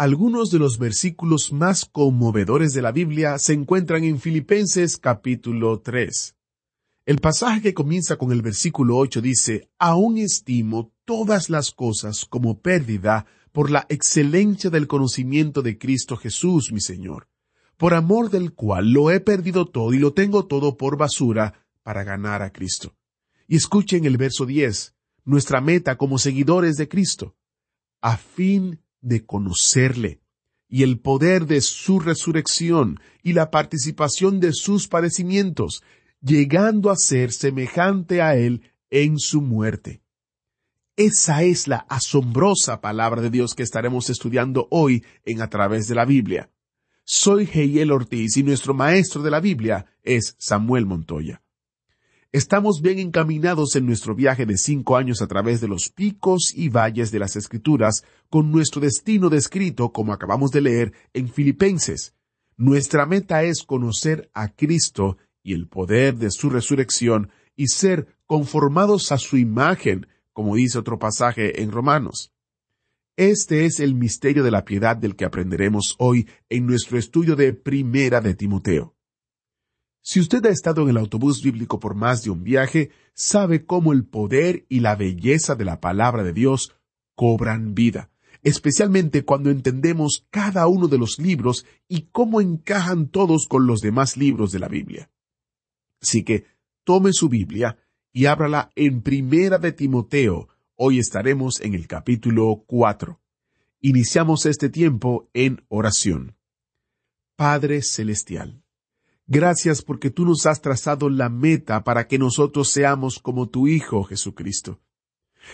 Algunos de los versículos más conmovedores de la Biblia se encuentran en Filipenses capítulo 3. El pasaje que comienza con el versículo 8 dice, Aún estimo todas las cosas como pérdida por la excelencia del conocimiento de Cristo Jesús, mi Señor, por amor del cual lo he perdido todo y lo tengo todo por basura para ganar a Cristo. Y escuchen el verso 10, nuestra meta como seguidores de Cristo, a fin de conocerle y el poder de su resurrección y la participación de sus padecimientos, llegando a ser semejante a él en su muerte. Esa es la asombrosa palabra de Dios que estaremos estudiando hoy en a través de la Biblia. Soy Heiel Ortiz y nuestro maestro de la Biblia es Samuel Montoya. Estamos bien encaminados en nuestro viaje de cinco años a través de los picos y valles de las Escrituras, con nuestro destino descrito, como acabamos de leer, en Filipenses. Nuestra meta es conocer a Cristo y el poder de su resurrección y ser conformados a su imagen, como dice otro pasaje en Romanos. Este es el misterio de la piedad del que aprenderemos hoy en nuestro estudio de Primera de Timoteo. Si usted ha estado en el autobús bíblico por más de un viaje, sabe cómo el poder y la belleza de la palabra de Dios cobran vida, especialmente cuando entendemos cada uno de los libros y cómo encajan todos con los demás libros de la Biblia. Así que tome su Biblia y ábrala en Primera de Timoteo. Hoy estaremos en el capítulo 4. Iniciamos este tiempo en oración. Padre Celestial, Gracias porque tú nos has trazado la meta para que nosotros seamos como tu Hijo Jesucristo.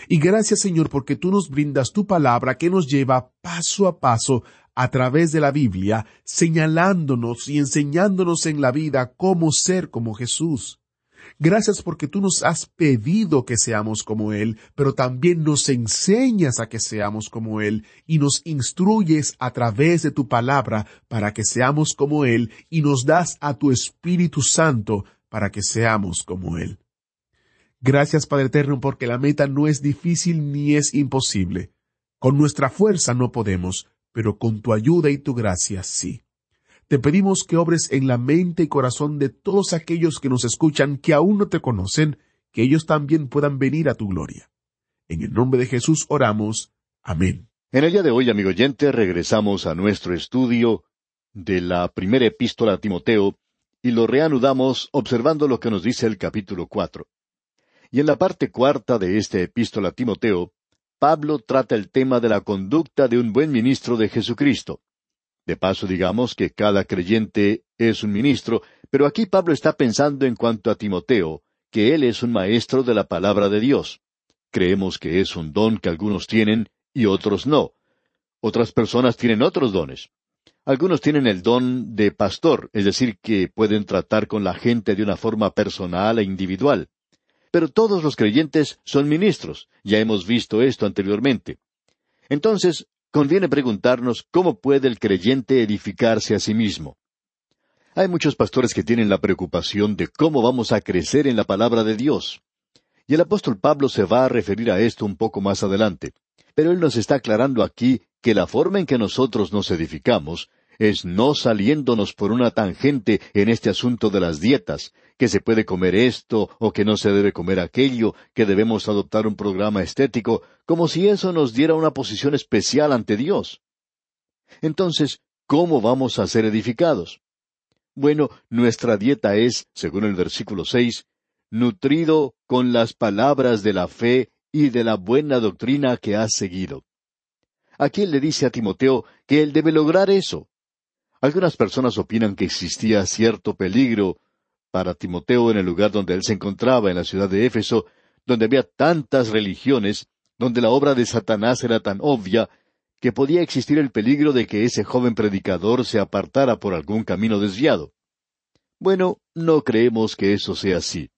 Y gracias Señor porque tú nos brindas tu palabra que nos lleva paso a paso a través de la Biblia, señalándonos y enseñándonos en la vida cómo ser como Jesús. Gracias porque tú nos has pedido que seamos como Él, pero también nos enseñas a que seamos como Él y nos instruyes a través de tu palabra para que seamos como Él y nos das a tu Espíritu Santo para que seamos como Él. Gracias Padre Eterno porque la meta no es difícil ni es imposible. Con nuestra fuerza no podemos, pero con tu ayuda y tu gracia sí. Te pedimos que obres en la mente y corazón de todos aquellos que nos escuchan que aún no te conocen, que ellos también puedan venir a tu gloria. En el nombre de Jesús oramos. Amén. En el día de hoy, amigo oyente, regresamos a nuestro estudio de la primera epístola a Timoteo y lo reanudamos observando lo que nos dice el capítulo cuatro. Y en la parte cuarta de esta epístola a Timoteo, Pablo trata el tema de la conducta de un buen ministro de Jesucristo. De paso digamos que cada creyente es un ministro, pero aquí Pablo está pensando en cuanto a Timoteo, que él es un maestro de la palabra de Dios. Creemos que es un don que algunos tienen y otros no. Otras personas tienen otros dones. Algunos tienen el don de pastor, es decir, que pueden tratar con la gente de una forma personal e individual. Pero todos los creyentes son ministros, ya hemos visto esto anteriormente. Entonces, conviene preguntarnos cómo puede el creyente edificarse a sí mismo. Hay muchos pastores que tienen la preocupación de cómo vamos a crecer en la palabra de Dios. Y el apóstol Pablo se va a referir a esto un poco más adelante. Pero él nos está aclarando aquí que la forma en que nosotros nos edificamos es no saliéndonos por una tangente en este asunto de las dietas, que se puede comer esto o que no se debe comer aquello, que debemos adoptar un programa estético, como si eso nos diera una posición especial ante Dios. Entonces, ¿cómo vamos a ser edificados? Bueno, nuestra dieta es, según el versículo seis, nutrido con las palabras de la fe y de la buena doctrina que has seguido. Aquí él le dice a Timoteo que él debe lograr eso. Algunas personas opinan que existía cierto peligro para Timoteo en el lugar donde él se encontraba, en la ciudad de Éfeso, donde había tantas religiones, donde la obra de Satanás era tan obvia, que podía existir el peligro de que ese joven predicador se apartara por algún camino desviado. Bueno, no creemos que eso sea así.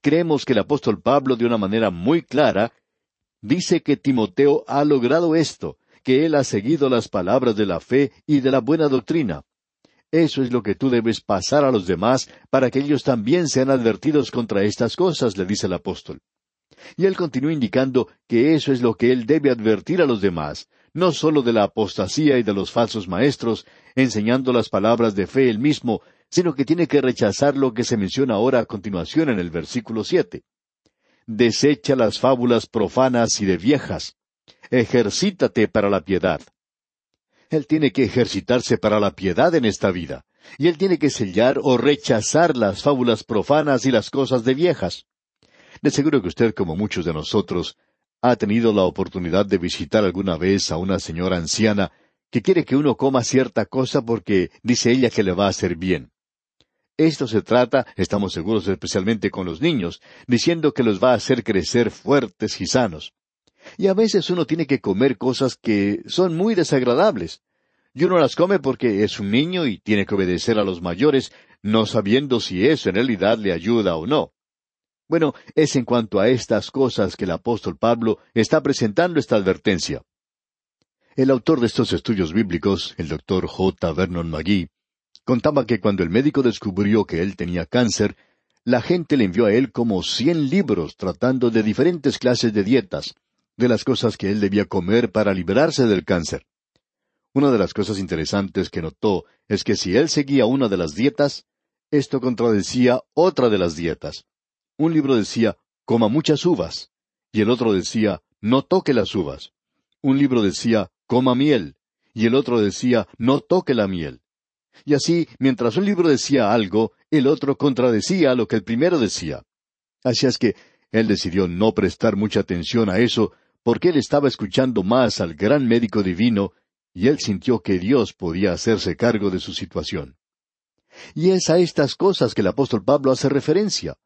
Creemos que el apóstol Pablo, de una manera muy clara, dice que Timoteo ha logrado esto, que él ha seguido las palabras de la fe y de la buena doctrina. Eso es lo que tú debes pasar a los demás para que ellos también sean advertidos contra estas cosas, le dice el apóstol. Y él continúa indicando que eso es lo que él debe advertir a los demás, no sólo de la apostasía y de los falsos maestros, enseñando las palabras de fe él mismo, sino que tiene que rechazar lo que se menciona ahora a continuación en el versículo siete. Desecha las fábulas profanas y de viejas. Ejercítate para la piedad. Él tiene que ejercitarse para la piedad en esta vida, y él tiene que sellar o rechazar las fábulas profanas y las cosas de viejas. De seguro que usted, como muchos de nosotros, ha tenido la oportunidad de visitar alguna vez a una señora anciana que quiere que uno coma cierta cosa porque dice ella que le va a hacer bien. Esto se trata, estamos seguros especialmente con los niños, diciendo que los va a hacer crecer fuertes y sanos. Y a veces uno tiene que comer cosas que son muy desagradables. Y uno las come porque es un niño y tiene que obedecer a los mayores, no sabiendo si eso en realidad le ayuda o no. Bueno, es en cuanto a estas cosas que el apóstol Pablo está presentando esta advertencia. El autor de estos estudios bíblicos, el doctor J. Vernon McGee, Contaba que cuando el médico descubrió que él tenía cáncer, la gente le envió a él como cien libros tratando de diferentes clases de dietas, de las cosas que él debía comer para liberarse del cáncer. Una de las cosas interesantes que notó es que si él seguía una de las dietas, esto contradecía otra de las dietas. Un libro decía, coma muchas uvas, y el otro decía, no toque las uvas. Un libro decía, coma miel, y el otro decía, no toque la miel. Y así, mientras un libro decía algo, el otro contradecía lo que el primero decía. Así es que él decidió no prestar mucha atención a eso, porque él estaba escuchando más al gran médico divino, y él sintió que Dios podía hacerse cargo de su situación. Y es a estas cosas que el apóstol Pablo hace referencia.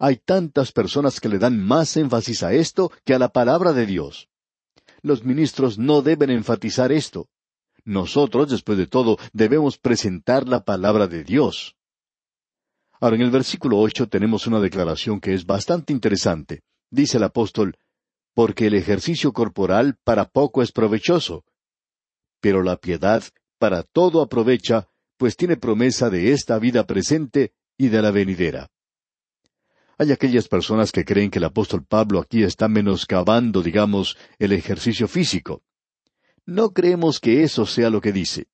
Hay tantas personas que le dan más énfasis a esto que a la palabra de Dios. Los ministros no deben enfatizar esto. Nosotros, después de todo, debemos presentar la palabra de Dios. Ahora, en el versículo ocho tenemos una declaración que es bastante interesante. Dice el apóstol, porque el ejercicio corporal para poco es provechoso, pero la piedad para todo aprovecha, pues tiene promesa de esta vida presente y de la venidera. Hay aquellas personas que creen que el apóstol Pablo aquí está menoscabando, digamos, el ejercicio físico. No creemos que eso sea lo que dice.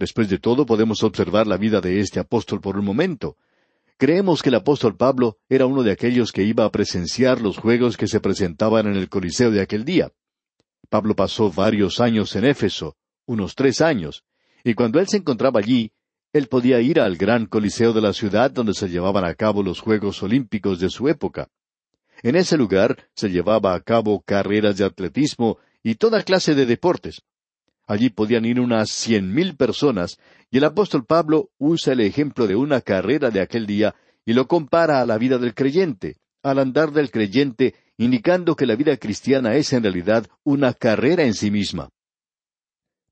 Después de todo, podemos observar la vida de este apóstol por un momento. Creemos que el apóstol Pablo era uno de aquellos que iba a presenciar los juegos que se presentaban en el Coliseo de aquel día. Pablo pasó varios años en Éfeso, unos tres años, y cuando él se encontraba allí, él podía ir al gran Coliseo de la ciudad donde se llevaban a cabo los Juegos Olímpicos de su época. En ese lugar se llevaba a cabo carreras de atletismo y toda clase de deportes. Allí podían ir unas cien mil personas, y el apóstol Pablo usa el ejemplo de una carrera de aquel día y lo compara a la vida del creyente, al andar del creyente, indicando que la vida cristiana es en realidad una carrera en sí misma.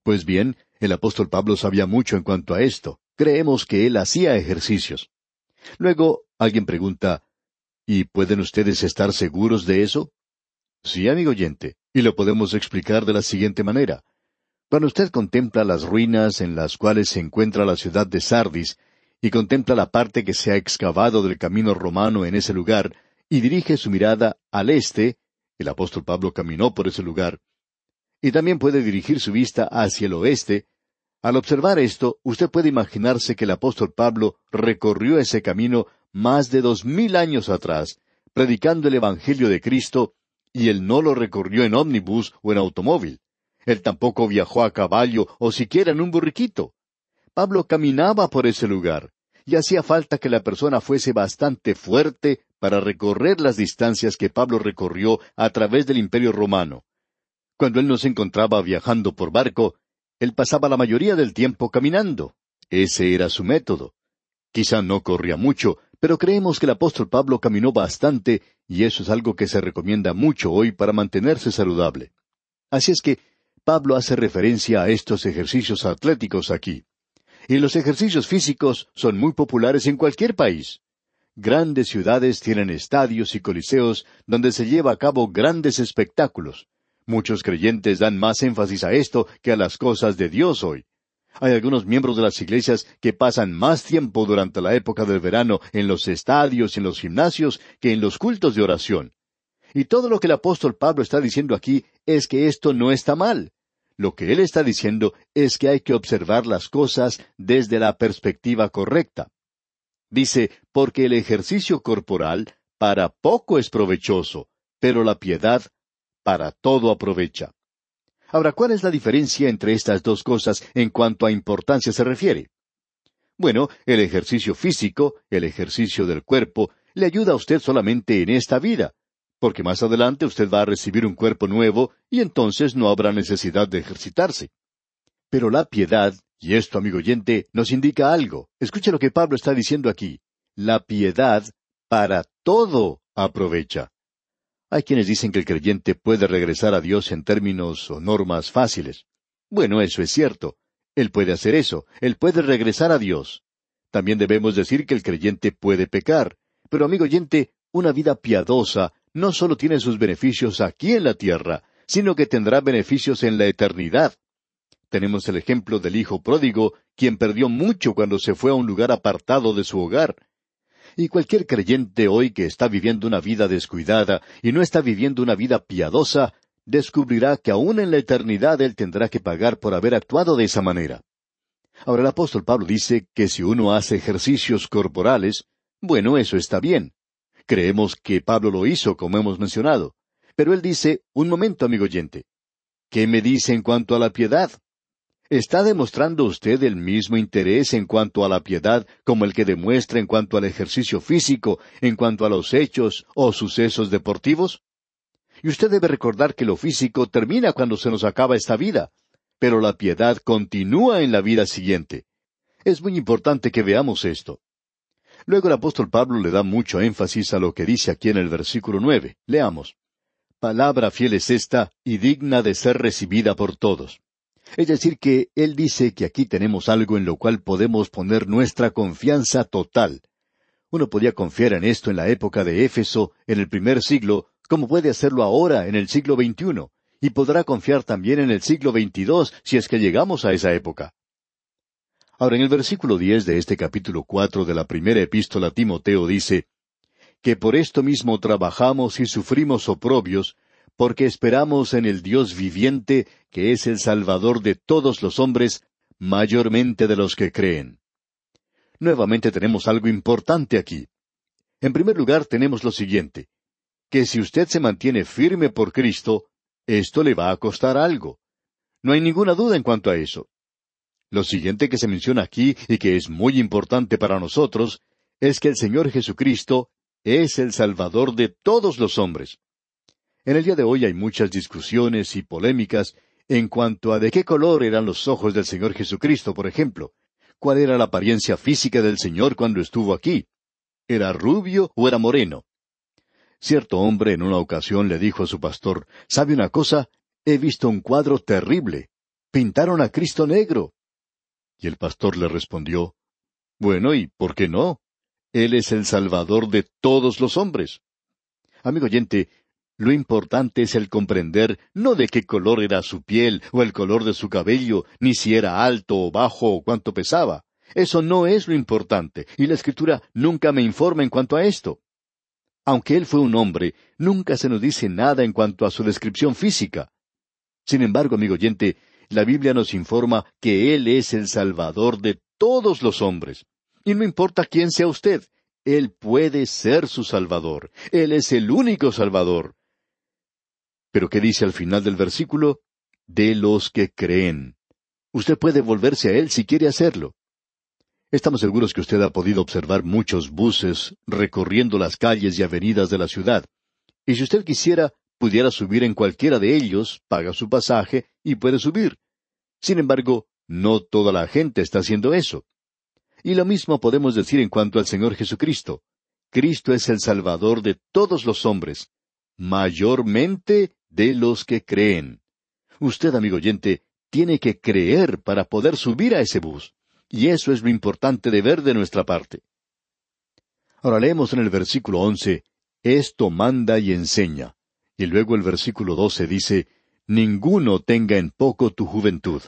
Pues bien, el apóstol Pablo sabía mucho en cuanto a esto. Creemos que él hacía ejercicios. Luego, alguien pregunta, ¿y pueden ustedes estar seguros de eso? Sí, amigo oyente, y lo podemos explicar de la siguiente manera. Cuando usted contempla las ruinas en las cuales se encuentra la ciudad de Sardis, y contempla la parte que se ha excavado del camino romano en ese lugar, y dirige su mirada al este, el apóstol Pablo caminó por ese lugar, y también puede dirigir su vista hacia el oeste, al observar esto, usted puede imaginarse que el apóstol Pablo recorrió ese camino más de dos mil años atrás, predicando el Evangelio de Cristo, y él no lo recorrió en ómnibus o en automóvil. Él tampoco viajó a caballo o siquiera en un burriquito. Pablo caminaba por ese lugar, y hacía falta que la persona fuese bastante fuerte para recorrer las distancias que Pablo recorrió a través del imperio romano. Cuando él no se encontraba viajando por barco, él pasaba la mayoría del tiempo caminando. Ese era su método. Quizá no corría mucho, pero creemos que el apóstol Pablo caminó bastante, y eso es algo que se recomienda mucho hoy para mantenerse saludable. Así es que Pablo hace referencia a estos ejercicios atléticos aquí. Y los ejercicios físicos son muy populares en cualquier país. Grandes ciudades tienen estadios y coliseos donde se lleva a cabo grandes espectáculos. Muchos creyentes dan más énfasis a esto que a las cosas de Dios hoy. Hay algunos miembros de las iglesias que pasan más tiempo durante la época del verano en los estadios y en los gimnasios que en los cultos de oración. Y todo lo que el apóstol Pablo está diciendo aquí es que esto no está mal. Lo que él está diciendo es que hay que observar las cosas desde la perspectiva correcta. Dice, porque el ejercicio corporal para poco es provechoso, pero la piedad para todo aprovecha. Ahora, ¿cuál es la diferencia entre estas dos cosas en cuanto a importancia se refiere? Bueno, el ejercicio físico, el ejercicio del cuerpo, le ayuda a usted solamente en esta vida, porque más adelante usted va a recibir un cuerpo nuevo y entonces no habrá necesidad de ejercitarse. Pero la piedad, y esto, amigo oyente, nos indica algo. Escuche lo que Pablo está diciendo aquí. La piedad para todo aprovecha. Hay quienes dicen que el creyente puede regresar a Dios en términos o normas fáciles. Bueno, eso es cierto. Él puede hacer eso. Él puede regresar a Dios. También debemos decir que el creyente puede pecar. Pero, amigo oyente, una vida piadosa no solo tiene sus beneficios aquí en la tierra, sino que tendrá beneficios en la eternidad. Tenemos el ejemplo del hijo pródigo, quien perdió mucho cuando se fue a un lugar apartado de su hogar. Y cualquier creyente hoy que está viviendo una vida descuidada y no está viviendo una vida piadosa, descubrirá que aún en la eternidad él tendrá que pagar por haber actuado de esa manera. Ahora el apóstol Pablo dice que si uno hace ejercicios corporales, bueno, eso está bien. Creemos que Pablo lo hizo, como hemos mencionado. Pero él dice, un momento, amigo oyente. ¿Qué me dice en cuanto a la piedad? ¿Está demostrando usted el mismo interés en cuanto a la piedad como el que demuestra en cuanto al ejercicio físico, en cuanto a los hechos o sucesos deportivos? Y usted debe recordar que lo físico termina cuando se nos acaba esta vida, pero la piedad continúa en la vida siguiente. Es muy importante que veamos esto. Luego el apóstol Pablo le da mucho énfasis a lo que dice aquí en el versículo nueve. Leamos. Palabra fiel es esta y digna de ser recibida por todos. Es decir, que Él dice que aquí tenemos algo en lo cual podemos poner nuestra confianza total. Uno podía confiar en esto en la época de Éfeso, en el primer siglo, como puede hacerlo ahora, en el siglo XXI, y podrá confiar también en el siglo XXII si es que llegamos a esa época. Ahora, en el versículo diez de este capítulo cuatro de la primera epístola a Timoteo dice, que por esto mismo trabajamos y sufrimos oprobios, porque esperamos en el Dios viviente, que es el Salvador de todos los hombres, mayormente de los que creen. Nuevamente tenemos algo importante aquí. En primer lugar tenemos lo siguiente, que si usted se mantiene firme por Cristo, esto le va a costar algo. No hay ninguna duda en cuanto a eso. Lo siguiente que se menciona aquí y que es muy importante para nosotros es que el Señor Jesucristo es el Salvador de todos los hombres. En el día de hoy hay muchas discusiones y polémicas en cuanto a de qué color eran los ojos del Señor Jesucristo, por ejemplo. ¿Cuál era la apariencia física del Señor cuando estuvo aquí? ¿Era rubio o era moreno? Cierto hombre en una ocasión le dijo a su pastor, ¿sabe una cosa? He visto un cuadro terrible. Pintaron a Cristo negro. Y el pastor le respondió, Bueno, ¿y por qué no? Él es el Salvador de todos los hombres. Amigo oyente, lo importante es el comprender no de qué color era su piel o el color de su cabello, ni si era alto o bajo o cuánto pesaba. Eso no es lo importante, y la Escritura nunca me informa en cuanto a esto. Aunque él fue un hombre, nunca se nos dice nada en cuanto a su descripción física. Sin embargo, amigo oyente, la Biblia nos informa que Él es el Salvador de todos los hombres. Y no importa quién sea usted, Él puede ser su Salvador. Él es el único Salvador. Pero ¿qué dice al final del versículo? De los que creen. Usted puede volverse a Él si quiere hacerlo. Estamos seguros que usted ha podido observar muchos buses recorriendo las calles y avenidas de la ciudad. Y si usted quisiera, pudiera subir en cualquiera de ellos, paga su pasaje y puede subir. Sin embargo, no toda la gente está haciendo eso. Y lo mismo podemos decir en cuanto al Señor Jesucristo. Cristo es el Salvador de todos los hombres, mayormente de los que creen. Usted, amigo oyente, tiene que creer para poder subir a ese bus. Y eso es lo importante de ver de nuestra parte. Ahora leemos en el versículo once, Esto manda y enseña. Y luego el versículo doce dice, Ninguno tenga en poco tu juventud.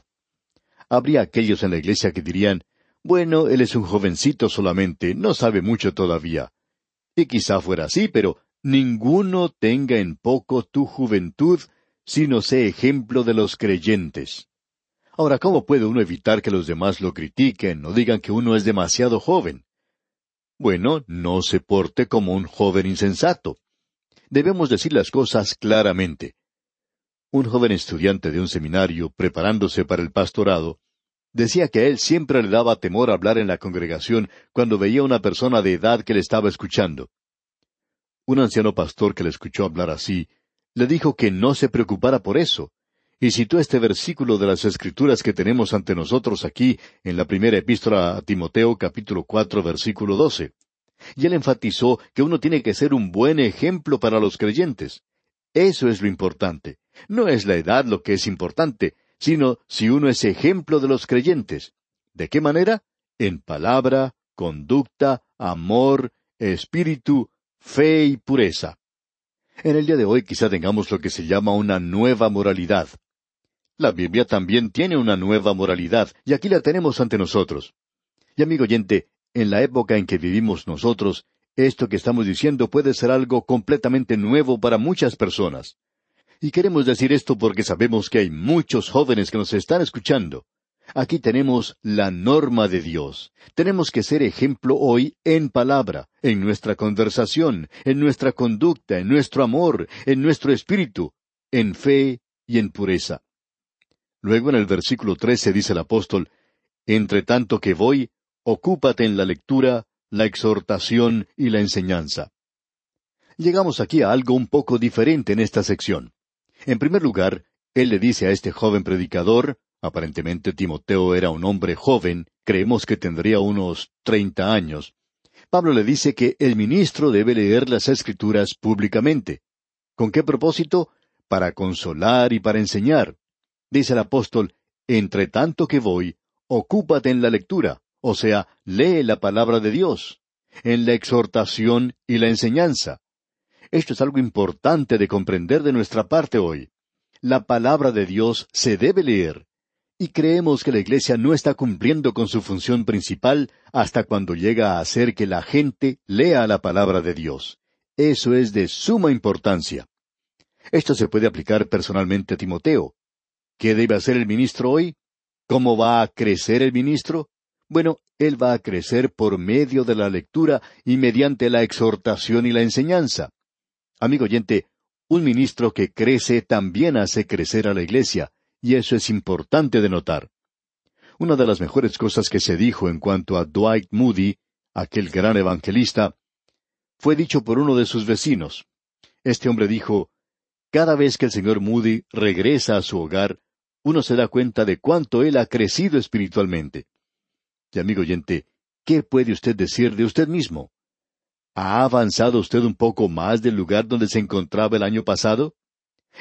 Habría aquellos en la iglesia que dirían, Bueno, él es un jovencito solamente, no sabe mucho todavía. Y quizá fuera así, pero ninguno tenga en poco tu juventud, sino sé ejemplo de los creyentes. Ahora, ¿cómo puede uno evitar que los demás lo critiquen o digan que uno es demasiado joven? Bueno, no se porte como un joven insensato. Debemos decir las cosas claramente. Un joven estudiante de un seminario, preparándose para el pastorado, decía que a él siempre le daba temor hablar en la congregación cuando veía una persona de edad que le estaba escuchando. Un anciano pastor que le escuchó hablar así, le dijo que no se preocupara por eso, y citó este versículo de las Escrituras que tenemos ante nosotros aquí en la primera epístola a Timoteo capítulo cuatro versículo doce. Y él enfatizó que uno tiene que ser un buen ejemplo para los creyentes. Eso es lo importante. No es la edad lo que es importante, sino si uno es ejemplo de los creyentes. ¿De qué manera? En palabra, conducta, amor, espíritu, fe y pureza. En el día de hoy quizá tengamos lo que se llama una nueva moralidad. La Biblia también tiene una nueva moralidad, y aquí la tenemos ante nosotros. Y amigo oyente, en la época en que vivimos nosotros, esto que estamos diciendo puede ser algo completamente nuevo para muchas personas. Y queremos decir esto porque sabemos que hay muchos jóvenes que nos están escuchando. Aquí tenemos la norma de Dios. Tenemos que ser ejemplo hoy en palabra, en nuestra conversación, en nuestra conducta, en nuestro amor, en nuestro espíritu, en fe y en pureza. Luego en el versículo trece dice el apóstol, Entre tanto que voy, ocúpate en la lectura, la exhortación y la enseñanza. Llegamos aquí a algo un poco diferente en esta sección. En primer lugar, él le dice a este joven predicador, aparentemente Timoteo era un hombre joven, creemos que tendría unos treinta años. Pablo le dice que el ministro debe leer las escrituras públicamente. ¿Con qué propósito? Para consolar y para enseñar. Dice el apóstol, entre tanto que voy, ocúpate en la lectura, o sea, lee la palabra de Dios, en la exhortación y la enseñanza. Esto es algo importante de comprender de nuestra parte hoy. La palabra de Dios se debe leer, y creemos que la Iglesia no está cumpliendo con su función principal hasta cuando llega a hacer que la gente lea la palabra de Dios. Eso es de suma importancia. Esto se puede aplicar personalmente a Timoteo. ¿Qué debe hacer el ministro hoy? ¿Cómo va a crecer el ministro? Bueno, él va a crecer por medio de la lectura y mediante la exhortación y la enseñanza. Amigo oyente, un ministro que crece también hace crecer a la iglesia, y eso es importante de notar. Una de las mejores cosas que se dijo en cuanto a Dwight Moody, aquel gran evangelista, fue dicho por uno de sus vecinos. Este hombre dijo, Cada vez que el señor Moody regresa a su hogar, uno se da cuenta de cuánto él ha crecido espiritualmente. Y amigo oyente, ¿qué puede usted decir de usted mismo? ¿Ha avanzado usted un poco más del lugar donde se encontraba el año pasado?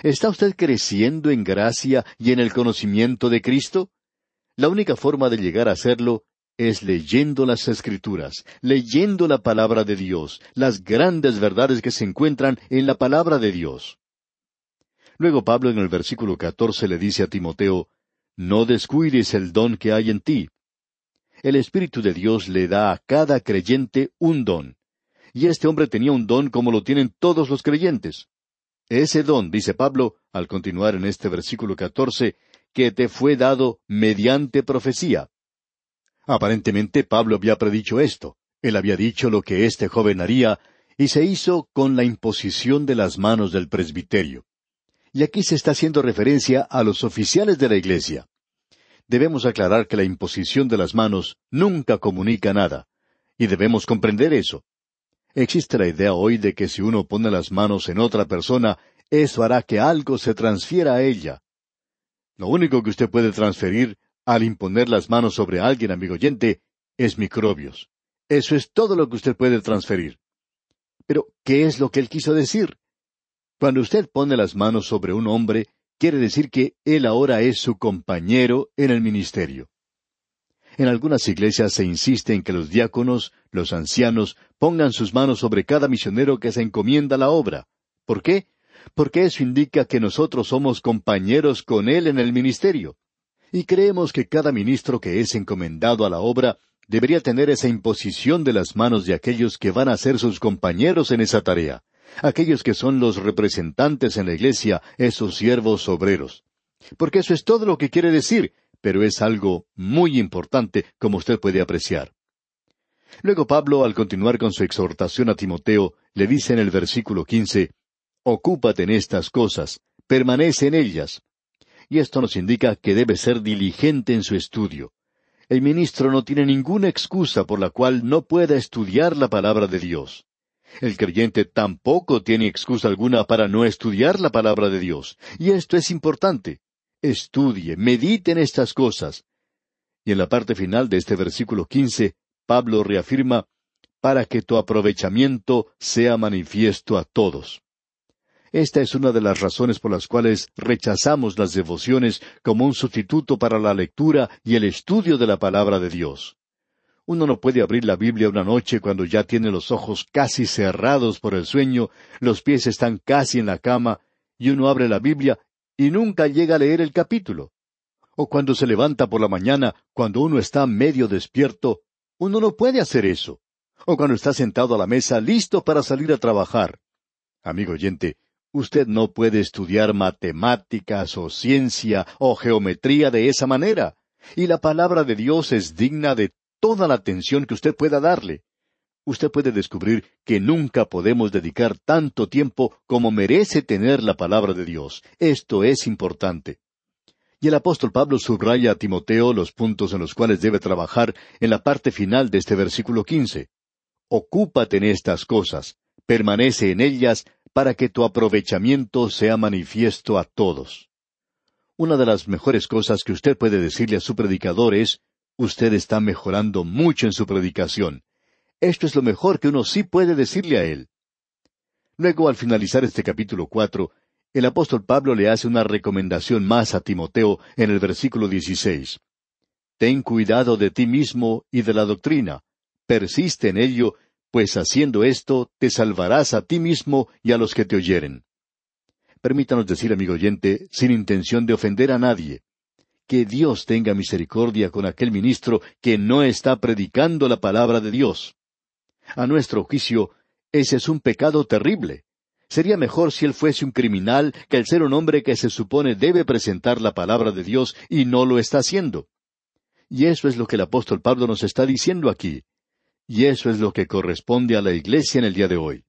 ¿Está usted creciendo en gracia y en el conocimiento de Cristo? La única forma de llegar a hacerlo es leyendo las Escrituras, leyendo la palabra de Dios, las grandes verdades que se encuentran en la palabra de Dios. Luego Pablo en el versículo catorce le dice a Timoteo, No descuides el don que hay en ti. El Espíritu de Dios le da a cada creyente un don. Y este hombre tenía un don como lo tienen todos los creyentes. Ese don, dice Pablo, al continuar en este versículo catorce, que te fue dado mediante profecía. Aparentemente Pablo había predicho esto. Él había dicho lo que este joven haría, y se hizo con la imposición de las manos del presbiterio. Y aquí se está haciendo referencia a los oficiales de la Iglesia. Debemos aclarar que la imposición de las manos nunca comunica nada, y debemos comprender eso. Existe la idea hoy de que si uno pone las manos en otra persona, eso hará que algo se transfiera a ella. Lo único que usted puede transferir al imponer las manos sobre alguien, amigo oyente, es microbios. Eso es todo lo que usted puede transferir. Pero, ¿qué es lo que él quiso decir? Cuando usted pone las manos sobre un hombre, quiere decir que Él ahora es su compañero en el ministerio. En algunas iglesias se insiste en que los diáconos, los ancianos, pongan sus manos sobre cada misionero que se encomienda la obra. ¿Por qué? Porque eso indica que nosotros somos compañeros con Él en el ministerio. Y creemos que cada ministro que es encomendado a la obra debería tener esa imposición de las manos de aquellos que van a ser sus compañeros en esa tarea, aquellos que son los representantes en la iglesia, esos siervos obreros. Porque eso es todo lo que quiere decir, pero es algo muy importante, como usted puede apreciar. Luego Pablo, al continuar con su exhortación a Timoteo, le dice en el versículo quince, Ocúpate en estas cosas, permanece en ellas. Y esto nos indica que debe ser diligente en su estudio. El ministro no tiene ninguna excusa por la cual no pueda estudiar la palabra de Dios. El creyente tampoco tiene excusa alguna para no estudiar la palabra de Dios. Y esto es importante estudie, medite en estas cosas. Y en la parte final de este versículo quince, Pablo reafirma, para que tu aprovechamiento sea manifiesto a todos. Esta es una de las razones por las cuales rechazamos las devociones como un sustituto para la lectura y el estudio de la palabra de Dios. Uno no puede abrir la Biblia una noche cuando ya tiene los ojos casi cerrados por el sueño, los pies están casi en la cama, y uno abre la Biblia y nunca llega a leer el capítulo. O cuando se levanta por la mañana, cuando uno está medio despierto, uno no puede hacer eso. O cuando está sentado a la mesa listo para salir a trabajar. Amigo oyente, usted no puede estudiar matemáticas o ciencia o geometría de esa manera. Y la palabra de Dios es digna de toda la atención que usted pueda darle usted puede descubrir que nunca podemos dedicar tanto tiempo como merece tener la palabra de Dios. Esto es importante. Y el apóstol Pablo subraya a Timoteo los puntos en los cuales debe trabajar en la parte final de este versículo quince. Ocúpate en estas cosas, permanece en ellas, para que tu aprovechamiento sea manifiesto a todos. Una de las mejores cosas que usted puede decirle a su predicador es, usted está mejorando mucho en su predicación. Esto es lo mejor que uno sí puede decirle a él. Luego, al finalizar este capítulo cuatro, el apóstol Pablo le hace una recomendación más a Timoteo en el versículo dieciséis. Ten cuidado de ti mismo y de la doctrina. Persiste en ello, pues haciendo esto te salvarás a ti mismo y a los que te oyeren. Permítanos decir, amigo oyente, sin intención de ofender a nadie, que Dios tenga misericordia con aquel ministro que no está predicando la palabra de Dios. A nuestro juicio, ese es un pecado terrible. Sería mejor si él fuese un criminal que el ser un hombre que se supone debe presentar la palabra de Dios y no lo está haciendo. Y eso es lo que el apóstol Pablo nos está diciendo aquí. Y eso es lo que corresponde a la iglesia en el día de hoy.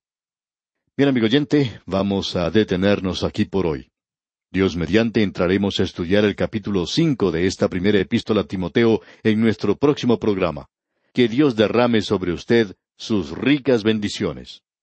Bien, amigo oyente, vamos a detenernos aquí por hoy. Dios mediante entraremos a estudiar el capítulo cinco de esta primera epístola a Timoteo en nuestro próximo programa. Que Dios derrame sobre usted sus ricas bendiciones.